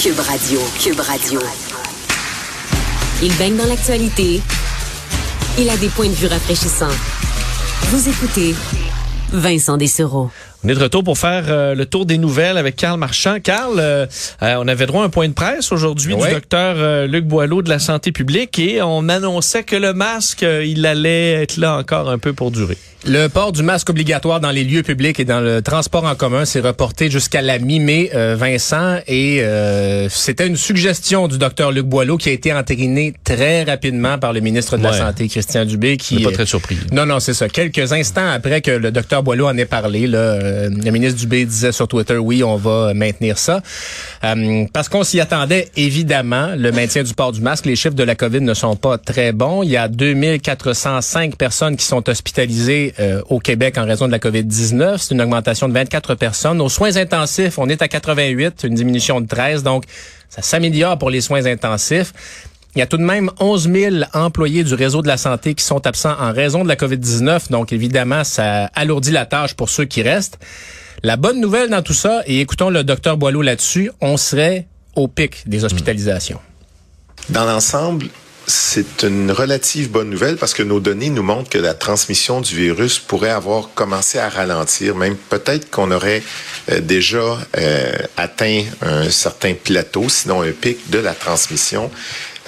Cube Radio. Cube Radio. Il baigne dans l'actualité. Il a des points de vue rafraîchissants. Vous écoutez Vincent Dessereau. On est de retour pour faire euh, le tour des nouvelles avec Carl Marchand. Carl, euh, euh, on avait droit à un point de presse aujourd'hui Ouais. du docteur Luc Boileau de la santé publique et on annonçait que le masque, il allait être là encore un peu pour durer. Le port du masque obligatoire dans les lieux publics et dans le transport en commun s'est reporté jusqu'à la mi-mai, euh, Vincent, et euh, c'était une suggestion du docteur Luc Boileau qui a été entérinée très rapidement par le ministre de la. Santé, Christian Dubé, qui n'est pas très surpris. Non, non, c'est ça. Quelques instants après que le docteur Boileau en ait parlé, là, euh, le ministre Dubé disait sur Twitter, oui, on va maintenir ça. Euh, parce qu'on s'y attendait, évidemment, le maintien du port du masque. Les chiffres de la COVID ne sont pas très bons. Il y a 2405 personnes qui sont hospitalisées euh, au Québec en raison de la COVID-19. C'est une augmentation de 24 personnes. Aux soins intensifs, on est à 88, une diminution de 13. Donc, ça s'améliore pour les soins intensifs. Il y a tout de même 11 000 employés du réseau de la santé qui sont absents en raison de la COVID-19. Donc, évidemment, ça alourdit la tâche pour ceux qui restent. La bonne nouvelle dans tout ça, et écoutons le docteur Boileau là-dessus, on serait au pic des hospitalisations. Dans l'ensemble, c'est une relative bonne nouvelle parce que nos données nous montrent que la transmission du virus pourrait avoir commencé à ralentir, même peut-être qu'on aurait euh, déjà euh, atteint un certain plateau, sinon un pic de la transmission.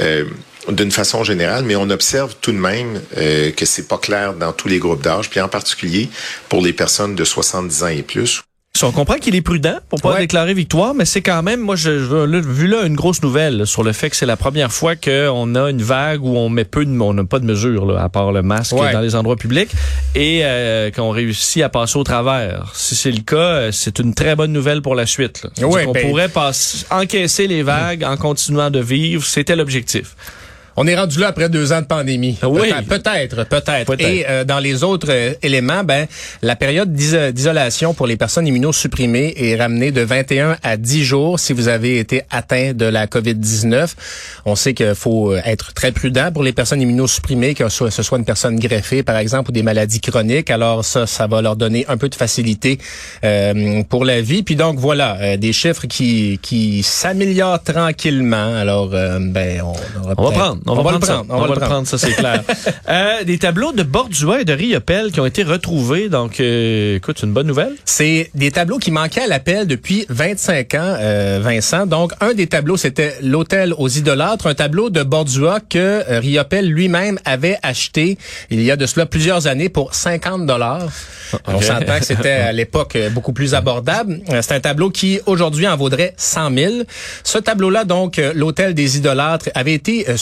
euh, d'une façon générale, mais on observe tout de même euh, que c'est pas clair dans tous les groupes d'âge, puis en particulier pour les personnes de 70 ans et plus. On comprend qu'il est prudent pour pas Ouais. déclarer victoire, mais c'est quand même, moi, je, je- vu là une grosse nouvelle sur le fait que c'est la première fois qu'on a une vague où on met peu de, on n'a pas de mesures là, à part le masque Ouais. dans les endroits publics et euh, qu'on réussit à passer au travers. Si c'est le cas, euh, c'est une très bonne nouvelle pour la suite. Là. Ouais, qu'on ben- pourrait passer, encaisser les vagues en continuant de vivre, c'était l'objectif. On est rendu là après deux ans de pandémie. Oui. Peut-être, peut-être. Et euh, dans les autres euh, éléments, ben la période d'iso- d'isolation pour les personnes immunosupprimées est ramenée de 21 à 10 jours si vous avez été atteint de la COVID-19. On sait qu'il faut euh, être très prudent pour les personnes immunosupprimées, que ce soit une personne greffée, par exemple, ou des maladies chroniques. Alors ça, ça va leur donner un peu de facilité euh, pour la vie. Puis donc voilà, euh, des chiffres qui qui s'améliorent tranquillement. Alors ben on, On va peut-être- prendre, on, va, le prendre, ça. On, va le prendre, ça c'est clair. euh, des tableaux de Bordua et de Riopel qui ont été retrouvés, donc euh, écoute, une bonne nouvelle. C'est des tableaux qui manquaient à l'appel depuis 25 ans, euh, Vincent. Donc, un des tableaux, c'était l'hôtel aux idolâtres, un tableau de Bordua que euh, Riopel lui-même avait acheté il y a de cela plusieurs années pour 50 dollars. On s'entend que c'était à l'époque euh, beaucoup plus abordable. Euh, C'est un tableau qui aujourd'hui en vaudrait 100 000. Ce tableau-là, donc, l'hôtel des idolâtres, avait été euh,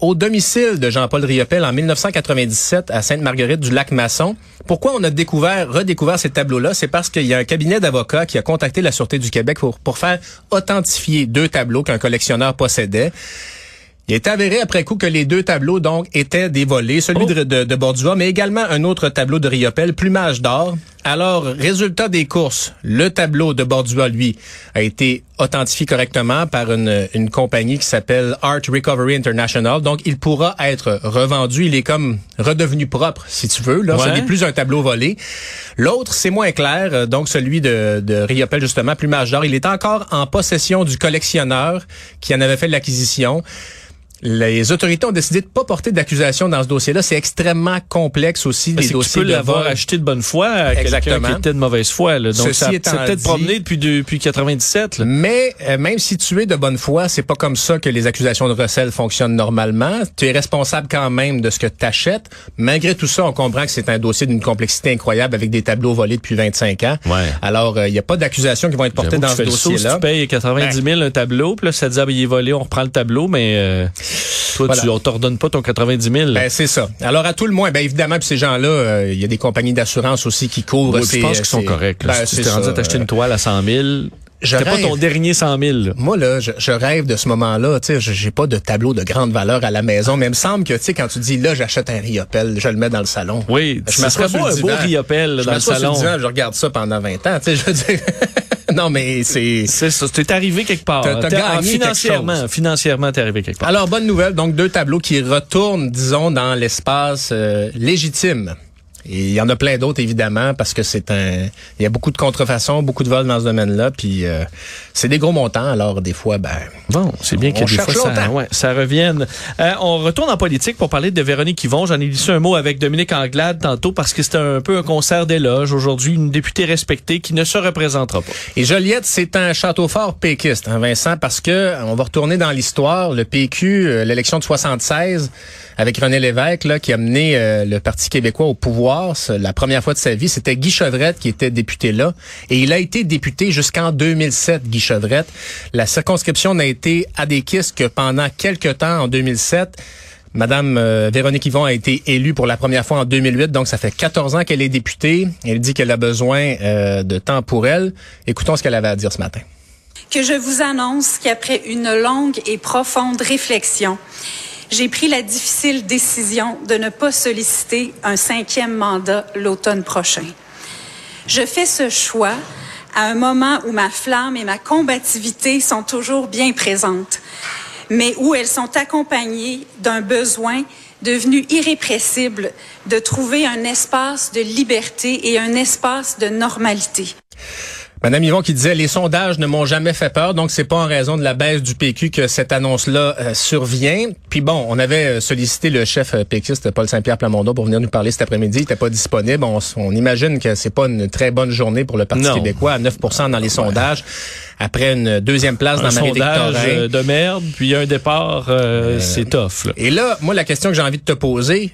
au domicile de Jean-Paul Riopel en 1997 à Sainte-Marguerite du Lac-Masson. Pourquoi on a découvert, redécouvert ces tableaux-là? C'est parce qu'il y a un cabinet d'avocats qui a contacté la Sûreté du Québec pour, pour faire authentifier deux tableaux qu'un collectionneur possédait. Il est avéré après coup que les deux tableaux donc étaient des volets, celui de, de, de Bordua, mais également un autre tableau de Riopel, plumage d'or. Alors, résultat des courses, le tableau de Bordua, lui, a été authentifié correctement par une, une compagnie qui s'appelle Art Recovery International. Donc, il pourra être revendu. Il est comme redevenu propre, si tu veux. Là, Ouais. ce n'est plus un tableau volé. L'autre, c'est moins clair. euh, Donc, celui de, de Riopel, justement, plumage d'or, il est encore en possession du collectionneur qui en avait fait l'acquisition. Les autorités ont décidé de pas porter d'accusation dans ce dossier-là. C'est extrêmement complexe aussi, Ben, les c'est que tu dossiers peux l'avoir acheté de bonne foi à quelqu'un Exactement. qui était de mauvaise foi. Là. Donc, Ceci ça peut-être promené depuis, depuis 97. Là. Mais euh, même si tu es de bonne foi, c'est pas comme ça que les accusations de recel fonctionnent normalement. Tu es responsable quand même de ce que tu achètes. Malgré tout ça, on comprend que c'est un dossier d'une complexité incroyable avec des tableaux volés depuis 25 ans. Ouais. Alors, euh, il n'y a pas d'accusations qui vont être portées dans ce dossier-là. Si tu payes 90 000 un tableau, puis là, ça te dit, ah, ben, il est volé, on reprend le tableau, mais euh, toi, Voilà. tu, on t'ordonne pas ton 90 000. Ben, c'est ça. Alors, à tout le moins, ben, évidemment, puis ces gens-là, euh, il y a des compagnies d'assurance aussi qui couvrent ces... je pense qu'ils sont ces- corrects. Ben, si tu t'es rendu à t'acheter une toile à 100 000, Je c'était pas ton dernier 100 000. là. Moi, là, je, je rêve de ce moment-là. Tu sais, je- j'ai pas de tableau de grande valeur à la maison, mais il me semble que, tu sais, quand tu dis, là, j'achète un riopel, je le mets dans le salon. Oui, Je ça m'assois sur le un beau riopel Je dans le sur salon. divan, je regarde ça pendant 20 ans. Tu sais, je veux dire... non, mais c'est... C'est ça, t'es arrivé quelque part. T'as- gagné quelque financièrement, chose. financièrement, t'es arrivé quelque part. Alors, bonne nouvelle. Donc, deux tableaux qui retournent, disons, dans l'espace euh, légitime. Et il y en a plein d'autres, évidemment, parce que c'est un... Il y a beaucoup de contrefaçons, beaucoup de vols dans ce domaine-là, puis euh, c'est des gros montants, alors des fois, ben... Bon, c'est bien que des fois, ça, ouais, ça revienne. Euh, on retourne en politique pour parler de Véronique Yvon. J'en ai glissé un mot avec Dominique Anglade tantôt parce que c'était un peu un concert d'éloge. Aujourd'hui, une députée respectée qui ne se représentera pas. Et Joliette, c'est un château fort péquiste, hein, Vincent, parce que on va retourner dans l'histoire. Le PQ, euh, l'élection de 76, avec René Lévesque, là, qui a mené le Parti québécois au pouvoir, la première fois de sa vie, c'était Guy Chevrette qui était député là. Et il a été député jusqu'en 2007, Guy Chevrette. La circonscription n'a été adéquiste que pendant quelques temps, en 2007. Madame euh, Véronique Yvon a été élue pour la première fois en 2008, donc ça fait 14 ans qu'elle est députée. Elle dit qu'elle a besoin euh, de temps pour elle. Écoutons ce qu'elle avait à dire ce matin. que je vous annonce qu'après une longue et profonde réflexion, j'ai pris la difficile décision de ne pas solliciter un cinquième mandat l'automne prochain. Je fais ce choix à un moment où ma flamme et ma combativité sont toujours bien présentes, mais où elles sont accompagnées d'un besoin devenu irrépressible de trouver un espace de liberté et un espace de normalité. Madame Yvon qui disait les sondages ne m'ont jamais fait peur, donc c'est pas en raison de la baisse du PQ que cette annonce-là euh, survient. Puis bon, on avait euh, sollicité le chef euh, péquiste Paul Saint-Pierre Plamondon pour venir nous parler cet après-midi. Il était pas disponible. On, imagine que c'est pas une très bonne journée pour le Parti Non. québécois à 9% dans les sondages après une deuxième place Un dans Marie-Victorin. sondage de merde, puis un départ, euh, c'est tough. là. Et là, moi, la question que j'ai envie de te poser,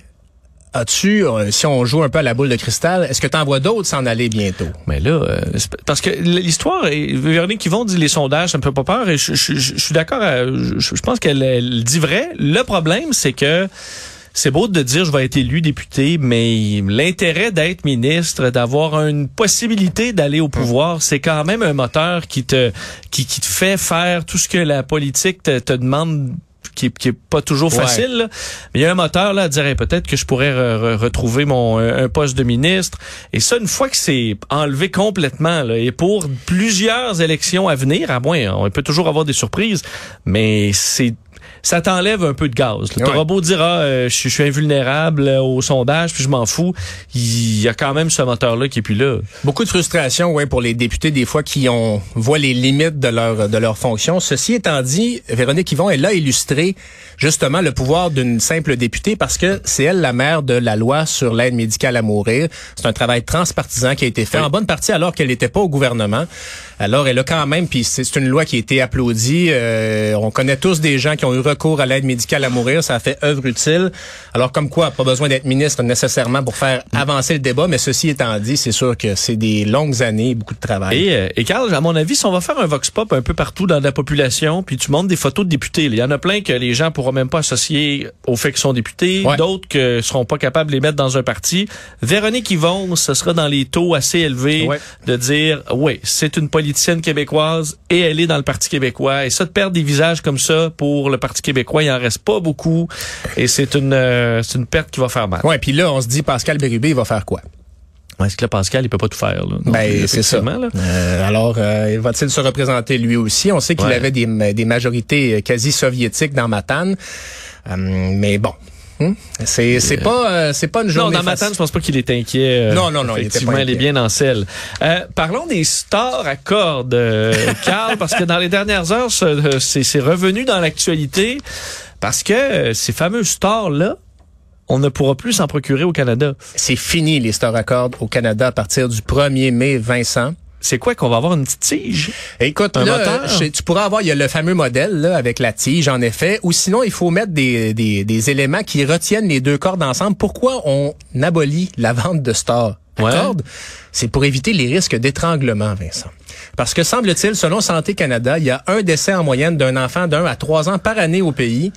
as-tu, euh, si on joue un peu à la boule de cristal, est-ce que tu en vois d'autres s'en aller bientôt? Mais là, euh, parce que l'histoire, est- Véronique Yvon dit les sondages, ça me fait pas peur, et je, je- je- je suis d'accord, à- je, pense qu'elle elle dit vrai. Le problème, c'est que c'est beau de dire je vais être élu député, mais l'intérêt d'être ministre, d'avoir une possibilité d'aller au pouvoir, c'est quand même un moteur qui te qui, qui te fait faire tout ce que la politique te, te demande qui, qui est pas toujours Ouais. facile. là. Mais il y a un moteur là à dire Hey, peut-être que je pourrais re- re- retrouver mon un poste de ministre. Et ça, une fois que c'est enlevé complètement, là, et pour plusieurs élections à venir, à moins, on peut toujours avoir des surprises, mais c'est ça t'enlève un peu de gaz. Le Ouais. robot dira euh, je, suis- je suis invulnérable euh, au sondage, puis je m'en fous. Il y a quand même ce moteur-là qui est plus là. Beaucoup de frustration, ouais, pour les députés des fois qui ont voient les limites de leur de leur fonction. Ceci étant dit, Véronique Yvon elle a illustré justement le pouvoir d'une simple députée parce que c'est elle la mère de la loi sur l'aide médicale à mourir. C'est un travail transpartisan qui a été fait en bonne partie alors qu'elle n'était pas au gouvernement. Alors elle a quand même, puis c'est une loi qui a été applaudie. Euh, on connaît tous des gens qui ont eu recours à l'aide médicale à mourir. Ça a fait œuvre utile. Alors comme quoi, pas besoin d'être ministre nécessairement pour faire avancer le débat. Mais ceci étant dit, c'est sûr que c'est des longues années, beaucoup de travail. Et, euh, et Carl, à mon avis, si on va faire un vox pop un peu partout dans la population, puis tu montres des photos de députés, il y en a plein que les gens pourront même pas associer au fait qu'ils sont députés, Ouais. d'autres que seront pas capables de les mettre dans un parti. Véronique Yvon, ce sera dans les taux assez élevés Ouais. de dire, oui, c'est une politicienne québécoise et elle est dans le Parti québécois. Et ça, de perdre des visages comme ça pour le Parti québécois, il en reste pas beaucoup. Et c'est une, euh, c'est une perte qui va faire mal. Ouais, puis là, on se dit Pascal Bérubé, il va faire quoi? Est-ce que là, Pascal, il peut pas tout faire, là? Ben, c'est ça. là. Euh, alors, euh, va-t-il se représenter lui aussi? On sait qu'il Ouais. avait des, des majorités quasi soviétiques dans Matane, Euh, mais bon, Hmm? c'est c'est pas euh, c'est pas une Non, journée dans Matane, facile. je pense pas qu'il est inquiet. euh, Non, non, non, il était Effectivement, pas elle est bien dans celle. Euh, parlons des stars à cordes, euh, Carl, parce que dans les dernières heures, ce- c'est c'est revenu dans l'actualité parce que euh, ces fameux stars-là, on ne pourra plus s'en procurer au Canada. C'est fini les Star Accords au Canada à partir du 1er mai Vincent. C'est quoi qu'on va avoir une petite tige? Écoute, Un là, moteur? je- tu pourras avoir, il y a le fameux modèle là, avec la tige, en effet, ou sinon il faut mettre des, des, des éléments qui retiennent les deux cordes ensemble. Pourquoi on abolit la vente de stars à C'est pour éviter les risques d'étranglement, Vincent. Parce que semble-t-il, selon Santé Canada, il y a un décès en moyenne d'un enfant d'un à trois ans par année au pays.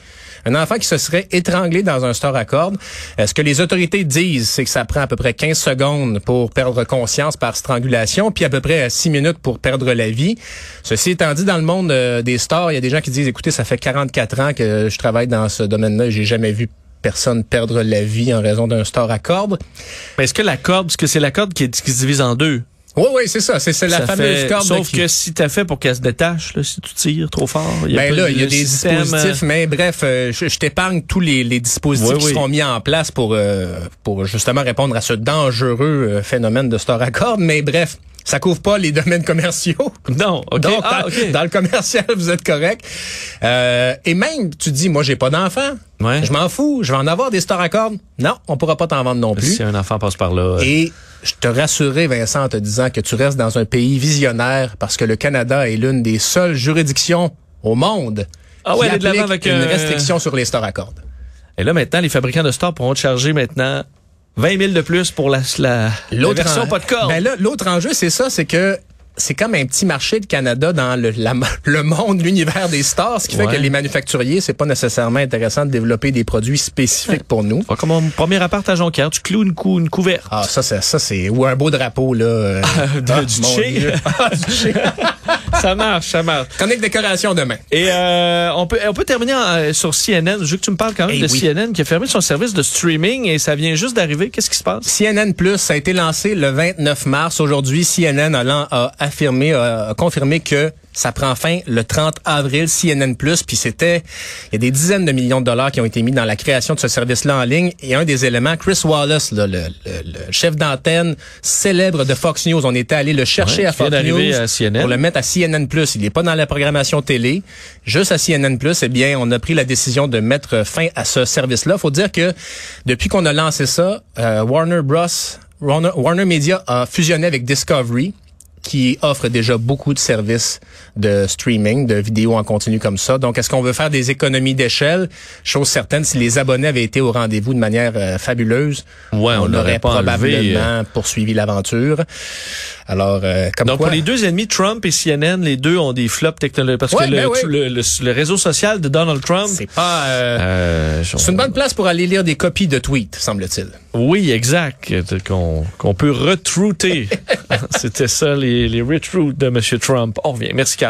Un enfant qui se serait étranglé dans un store à cordes. Euh, Ce que les autorités disent, c'est que ça prend à peu près 15 secondes pour perdre conscience par strangulation, puis à peu près 6 minutes pour perdre la vie. Ceci étant dit, dans le monde euh, des stores, il y a des gens qui disent, écoutez, ça fait 44 ans que je travaille dans ce domaine-là j'ai jamais vu personne perdre la vie en raison d'un store à cordes. Mais est-ce que la corde, parce que c'est la corde qui, est- qui se divise en deux? Oui, oui, c'est ça. C'est la Ça fameuse fait- corde Sauf qui- que si t'as fait pour qu'elle se détache, là, si tu tires trop fort, il y a Ben là, y a des système, dispositifs, euh, mais bref, euh, je, je t'épargne tous les, les dispositifs Oui, qui oui. seront mis en place pour euh, pour justement répondre à ce dangereux euh, phénomène de store à corde. Mais bref, ça couvre pas les domaines commerciaux? Non. Donc, ah, dans, OK. dans le commercial, vous êtes correct. Euh, et même, tu dis, moi, j'ai pas d'enfant. Ouais. Je m'en fous. Je vais en avoir des stores à cordes. Non, on pourra pas t'en vendre non plus. Si un enfant passe par là. euh, Et je te rassurais, Vincent, en te disant que tu restes dans un pays visionnaire parce que le Canada est l'une des seules juridictions au monde Ah ouais, qui aller de applique avec, une euh, restriction sur les stores à cordes. Et là, maintenant, les fabricants de stores pourront te charger maintenant 20 000 de plus pour la, la, la version en- pas de corde. Ben là, l'autre enjeu, c'est ça, c'est que c'est comme un petit marché de Canada dans le, la- le monde, l'univers des stores, ce qui fait que les manufacturiers, c'est pas nécessairement intéressant de développer des produits spécifiques pour nous. Pas comme mon premier appart à Jonquière, tu cloues une, cou une couverte. Ah, ça, c'est, ça, c'est, ou un beau drapeau, là. euh, De- ah, du mon. Dieu. Ah, du. Ça marche, ça marche. Chronique décoration demain. Et euh, on peut on peut terminer en- sur CNN. Je veux que tu me parles quand même Eh de oui. CNN qui a fermé son service de streaming et ça vient juste d'arriver. Qu'est-ce qui se passe? CNN Plus, ça a été lancé le 29 mars. Aujourd'hui, CNN a, affirmé, a confirmé que ça prend fin le 30 avril, CNN Plus. Puis c'était, il y a des dizaines de millions de dollars qui ont été mis dans la création de ce service-là en ligne. Et un des éléments, Chris Wallace, là, le, le- le chef d'antenne célèbre de Fox News, on était allé le chercher Ouais, à Fox News à CNN. pour le mettre à CNN Plus. Il n'est pas dans la programmation télé, juste à CNN Plus. Eh bien, on a pris la décision de mettre fin à ce service-là. Faut dire que depuis qu'on a lancé ça, euh, Warner Bros. Warner, Warner Media a fusionné avec Discovery qui offre déjà beaucoup de services de streaming, de vidéos en continu comme ça. Donc, est-ce qu'on veut faire des économies d'échelle? Chose certaine, si les abonnés avaient été au rendez-vous de manière euh, fabuleuse, Ouais, on on, aurait pas enlevé, probablement poursuivi l'aventure. Alors, euh, comme Donc quoi... pour les deux ennemis, Trump et CNN, les deux ont des flops technologiques parce Ouais, que le, ben oui. le, le- le réseau social de Donald Trump. C'est pas... euh, euh, c'est une bonne place pour aller lire des copies de tweets, semble-t-il. Oui, exact. Qu'on qu'on peut retrouter. C'était ça, les, les retweets de M. Trump. On revient. Merci, Carl.